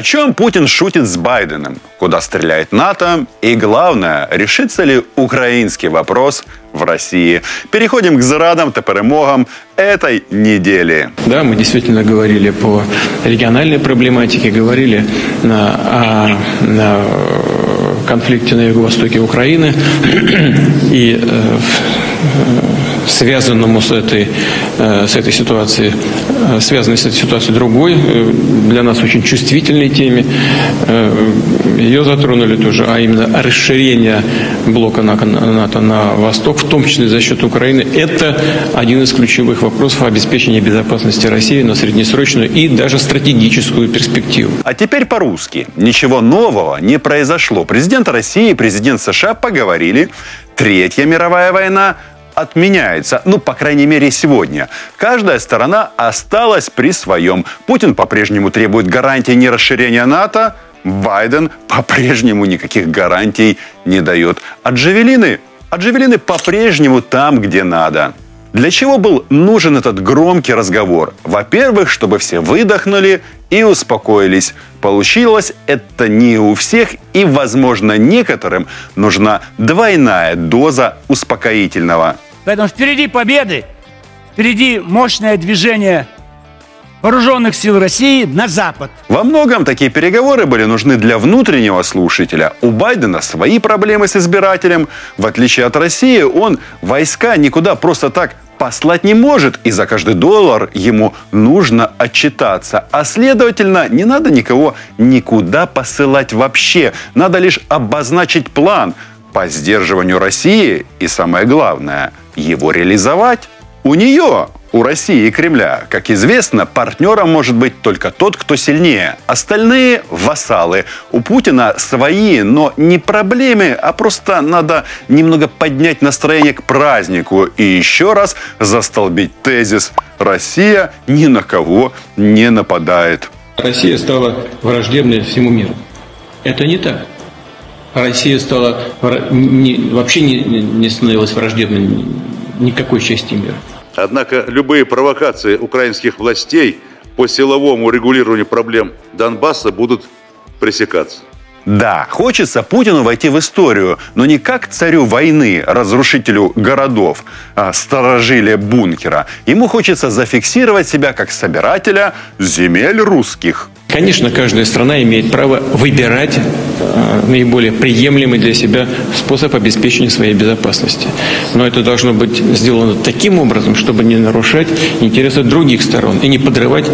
О чем Путин шутит с Байденом? Куда стреляет НАТО? И главное, решится ли украинский вопрос в России? Переходим к зарадам, та перемогам этой недели. Да, мы действительно говорили по региональной проблематике, говорили на, о, на конфликте на юго-востоке Украины и э, связанному с этой, э, с этой ситуацией, э, связанной с этой ситуацией другой, э, для нас очень чувствительной теме. Ее затронули тоже, а именно расширение блока НАТО на восток, в том числе за счет Украины. Это один из ключевых вопросов обеспечения безопасности России на среднесрочную и даже стратегическую перспективу. А теперь по-русски. Ничего нового не произошло. Президент России и президент США поговорили. Третья мировая война отменяется. Ну, по крайней мере, сегодня. Каждая сторона осталась при своем. Путин по-прежнему требует гарантии нерасширения НАТО. Байден по-прежнему никаких гарантий не дает. А джавелины? А джавелины по-прежнему там, где надо. Для чего был нужен этот громкий разговор? Во-первых, чтобы все выдохнули и успокоились. Получилось это не у всех, и, возможно, некоторым нужна двойная доза успокоительного. Поэтому впереди победы, впереди мощное движение вооруженных сил России на Запад. Во многом такие переговоры были нужны для внутреннего слушателя. У Байдена свои проблемы с избирателем. В отличие от России, он войска никуда просто так послать не может, и за каждый доллар ему нужно отчитаться. А следовательно, не надо никого никуда посылать вообще. Надо лишь обозначить план по сдерживанию России и, самое главное, его реализовать. У нее у России и Кремля, как известно, партнером может быть только тот, кто сильнее. Остальные – вассалы. У Путина свои, но не проблемы, а просто надо немного поднять настроение к празднику и еще раз застолбить тезис «Россия ни на кого не нападает». Россия стала враждебной всему миру. Это не так. Россия стала вообще не, не становилась враждебной никакой части мира. Однако любые провокации украинских властей по силовому регулированию проблем Донбасса будут пресекаться. Да, хочется Путину войти в историю, но не как царю войны, разрушителю городов, а сторожиле бункера. Ему хочется зафиксировать себя как собирателя земель русских. Конечно, каждая страна имеет право выбирать э, наиболее приемлемый для себя способ обеспечения своей безопасности. Но это должно быть сделано таким образом, чтобы не нарушать интересы других сторон и не подрывать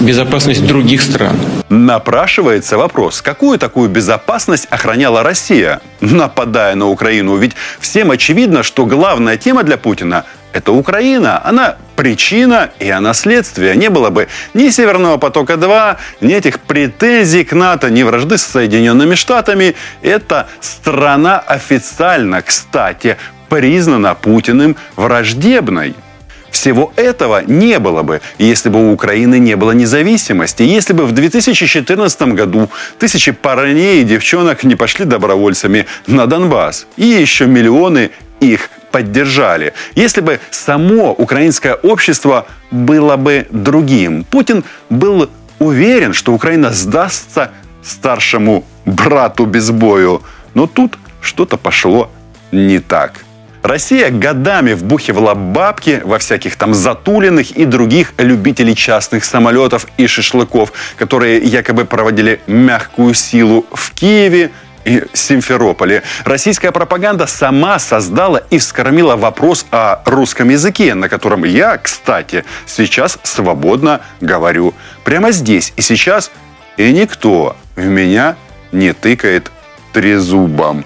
безопасность других стран. Напрашивается вопрос, какую такую безопасность охраняла Россия, нападая на Украину? Ведь всем очевидно, что главная тема для Путина это Украина. Она причина и она следствие. Не было бы ни Северного потока-2, ни этих претензий к НАТО, ни вражды с Соединенными Штатами. Эта страна официально, кстати, признана Путиным враждебной. Всего этого не было бы, если бы у Украины не было независимости. Если бы в 2014 году тысячи парней и девчонок не пошли добровольцами на Донбасс. И еще миллионы их поддержали. Если бы само украинское общество было бы другим. Путин был уверен, что Украина сдастся старшему брату без бою. Но тут что-то пошло не так. Россия годами вбухивала бабки во всяких там Затулиных и других любителей частных самолетов и шашлыков, которые якобы проводили мягкую силу в Киеве, и Симферополе. Российская пропаганда сама создала и вскормила вопрос о русском языке, на котором я, кстати, сейчас свободно говорю. Прямо здесь и сейчас. И никто в меня не тыкает трезубом.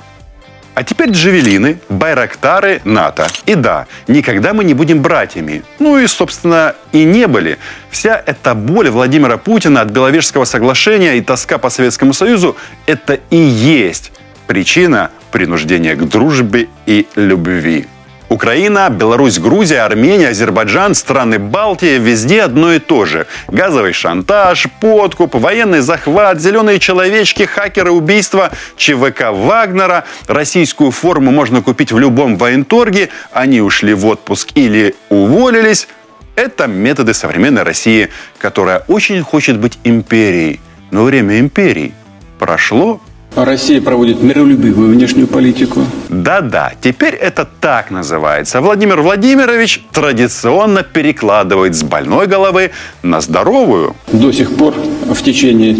А теперь джавелины, байрактары НАТО. И да, никогда мы не будем братьями. Ну и, собственно, и не были. Вся эта боль Владимира Путина от Беловежского соглашения и тоска по Советскому Союзу – это и есть причина принуждения к дружбе и любви. Украина, Беларусь, Грузия, Армения, Азербайджан, страны Балтии – везде одно и то же. Газовый шантаж, подкуп, военный захват, зеленые человечки, хакеры, убийства, ЧВК Вагнера. Российскую форму можно купить в любом военторге. Они ушли в отпуск или уволились. Это методы современной России, которая очень хочет быть империей. Но время империй прошло, Россия проводит миролюбивую внешнюю политику. Да-да, теперь это так называется. Владимир Владимирович традиционно перекладывает с больной головы на здоровую. До сих пор в течение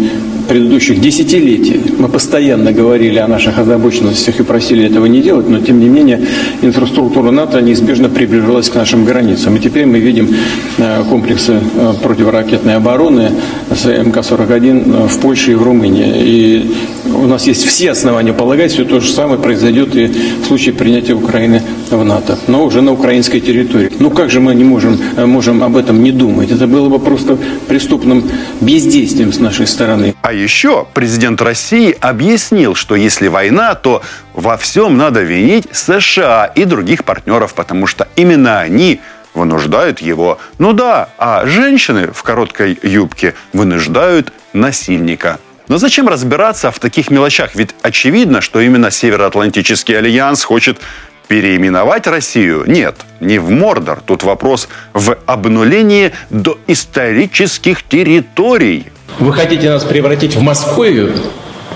предыдущих десятилетий мы постоянно говорили о наших озабоченностях и просили этого не делать, но тем не менее инфраструктура НАТО неизбежно приближалась к нашим границам. И теперь мы видим э, комплексы э, противоракетной обороны с МК-41 в Польше и в Румынии. И у нас есть все основания полагать, что то же самое произойдет и в случае принятия Украины в НАТО, но уже на украинской территории. Ну как же мы не можем, э, можем об этом не думать? Это было бы просто преступным бездействием с нашей стороны. А еще президент России объяснил, что если война, то во всем надо винить США и других партнеров, потому что именно они вынуждают его. Ну да, а женщины в короткой юбке вынуждают насильника. Но зачем разбираться в таких мелочах? Ведь очевидно, что именно Североатлантический альянс хочет переименовать Россию? Нет, не в Мордор. Тут вопрос в обнулении до исторических территорий. Вы хотите нас превратить в Московию?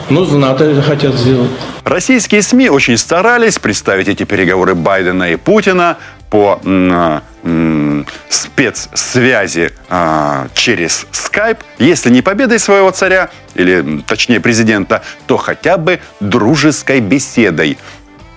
Ну, НАТО это хотят сделать. Российские СМИ очень старались представить эти переговоры Байдена и Путина по м, спецсвязи а, через Skype, если не победой своего царя, или точнее президента, то хотя бы дружеской беседой.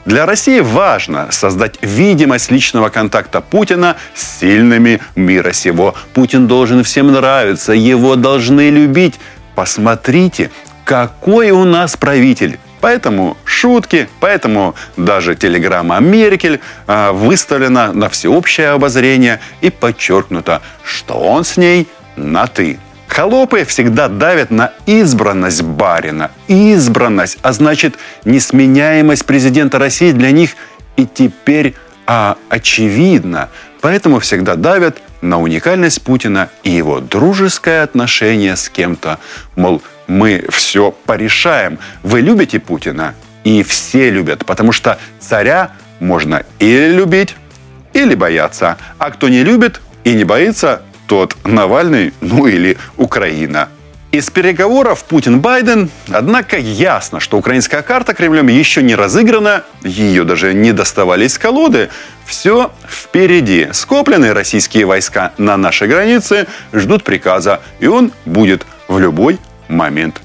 Для России важно создать видимость личного контакта Путина с сильными мира сего. Путин должен всем нравиться, его должны любить. Посмотрите, какой у нас правитель. Поэтому шутки, поэтому даже телеграмма Меркель э, выставлена на всеобщее обозрение и подчеркнуто, что он с ней на «ты». Холопы всегда давят на избранность барина. Избранность, а значит несменяемость президента России для них и теперь а, очевидна. Поэтому всегда давят на уникальность Путина и его дружеское отношение с кем-то. Мол, мы все порешаем. Вы любите Путина? И все любят, потому что царя можно или любить, или бояться. А кто не любит и не боится, тот Навальный, ну или Украина. Из переговоров Путин-Байден, однако ясно, что украинская карта Кремлем еще не разыграна, ее даже не доставали из колоды. Все впереди. Скопленные российские войска на нашей границе ждут приказа, и он будет в любой момент.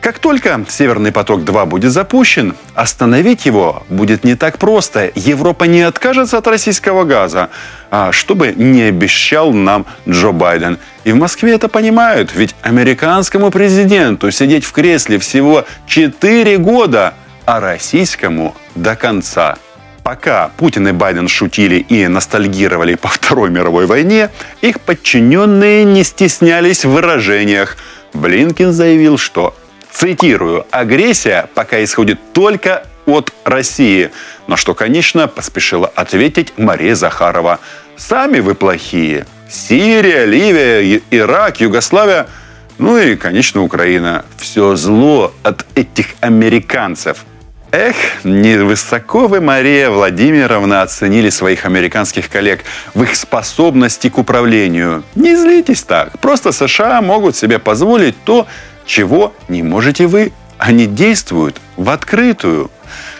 Как только «Северный поток-2» будет запущен, остановить его будет не так просто. Европа не откажется от российского газа, а чтобы не обещал нам Джо Байден. И в Москве это понимают, ведь американскому президенту сидеть в кресле всего 4 года, а российскому до конца. Пока Путин и Байден шутили и ностальгировали по Второй мировой войне, их подчиненные не стеснялись в выражениях. Блинкин заявил, что Цитирую, агрессия пока исходит только от России. На что, конечно, поспешила ответить Мария Захарова. Сами вы плохие. Сирия, Ливия, Ирак, Югославия, ну и, конечно, Украина. Все зло от этих американцев. Эх, невысоко вы, Мария Владимировна, оценили своих американских коллег в их способности к управлению. Не злитесь так. Просто США могут себе позволить то, чего не можете вы. Они действуют в открытую.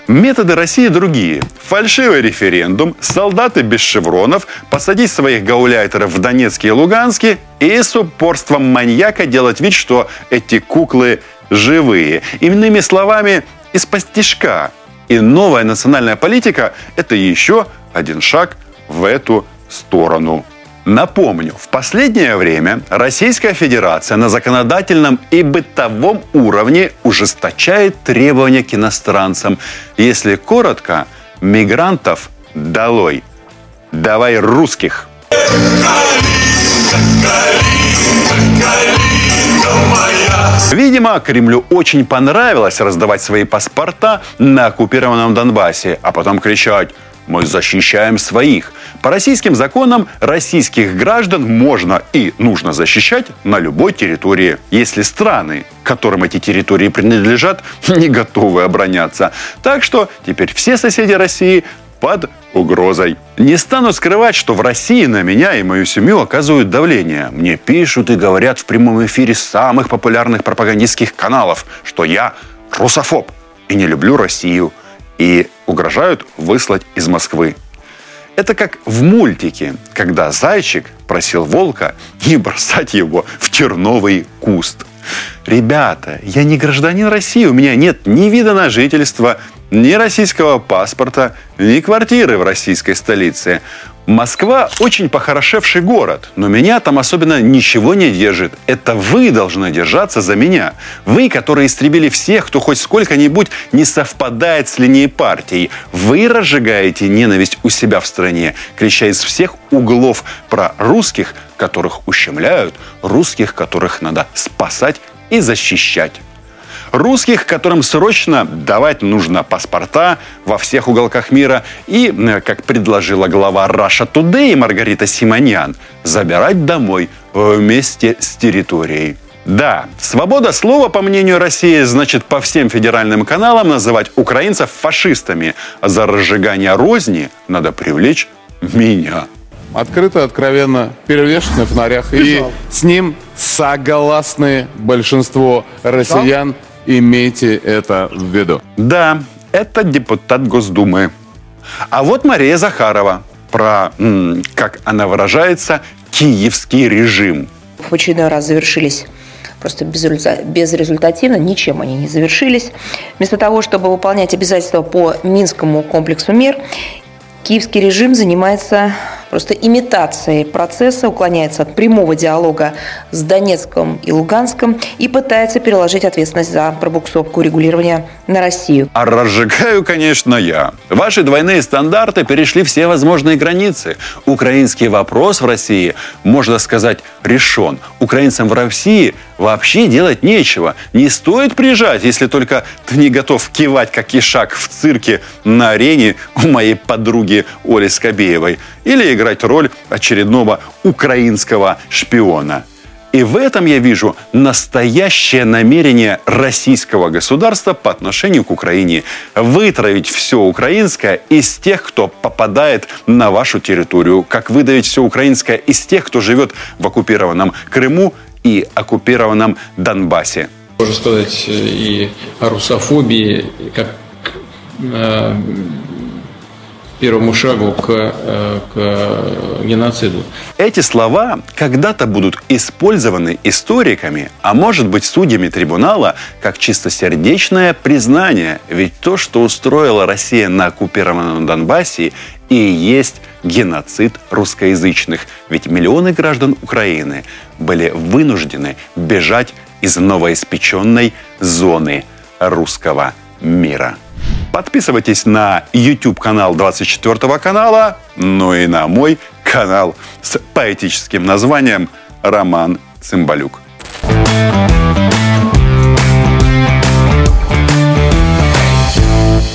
Методы России другие. Фальшивый референдум, солдаты без шевронов, посадить своих гауляйтеров в Донецке и Луганске и с упорством маньяка делать вид, что эти куклы живые. Иными словами, из постишка. И новая национальная политика – это еще один шаг в эту сторону. Напомню, в последнее время Российская Федерация на законодательном и бытовом уровне ужесточает требования к иностранцам. Если коротко, мигрантов долой. Давай русских. Видимо, Кремлю очень понравилось раздавать свои паспорта на оккупированном Донбассе, а потом кричать мы защищаем своих. По российским законам российских граждан можно и нужно защищать на любой территории, если страны, которым эти территории принадлежат, не готовы обороняться. Так что теперь все соседи России под угрозой. Не стану скрывать, что в России на меня и мою семью оказывают давление. Мне пишут и говорят в прямом эфире самых популярных пропагандистских каналов, что я русофоб и не люблю Россию. И угрожают выслать из Москвы. Это как в мультике, когда зайчик просил волка не бросать его в терновый куст. Ребята, я не гражданин России, у меня нет ни вида на жительство, ни российского паспорта, ни квартиры в российской столице. Москва очень похорошевший город, но меня там особенно ничего не держит. Это вы должны держаться за меня. Вы, которые истребили всех, кто хоть сколько-нибудь не совпадает с линией партии. Вы разжигаете ненависть у себя в стране, крича из всех углов про русских, которых ущемляют, русских, которых надо спасать и защищать. Русских, которым срочно давать нужно паспорта во всех уголках мира и, как предложила глава Russia Today Маргарита Симоньян, забирать домой вместе с территорией. Да, свобода слова, по мнению России, значит по всем федеральным каналам называть украинцев фашистами, а за разжигание розни надо привлечь меня. Открыто, откровенно перевешен на фонарях. И с ним согласны большинство россиян. Имейте это в виду. Да, это депутат Госдумы. А вот Мария Захарова про, как она выражается, киевский режим. в очередной раз завершились просто безрезульта- безрезультативно, ничем они не завершились. Вместо того, чтобы выполнять обязательства по Минскому комплексу мер, киевский режим занимается просто имитацией процесса, уклоняется от прямого диалога с Донецком и Луганском и пытается переложить ответственность за пробуксовку регулирования на Россию. А разжигаю, конечно, я. Ваши двойные стандарты перешли все возможные границы. Украинский вопрос в России, можно сказать, решен. Украинцам в России вообще делать нечего. Не стоит приезжать, если только ты не готов кивать, как ишак в цирке на арене у моей подруги Оли Скобеевой. Или играть роль очередного украинского шпиона. И в этом я вижу настоящее намерение российского государства по отношению к Украине. Вытравить все украинское из тех, кто попадает на вашу территорию. Как выдавить все украинское из тех, кто живет в оккупированном Крыму и оккупированном Донбассе. Можно сказать э, и о русофобии, как э, первому шагу к, э, к геноциду. Эти слова когда-то будут использованы историками, а может быть судьями трибунала, как чистосердечное признание. Ведь то, что устроила Россия на оккупированном Донбассе, и есть геноцид русскоязычных. Ведь миллионы граждан Украины были вынуждены бежать из новоиспеченной зоны русского мира. Подписывайтесь на YouTube канал 24 канала, ну и на мой канал с поэтическим названием Роман Цымбалюк.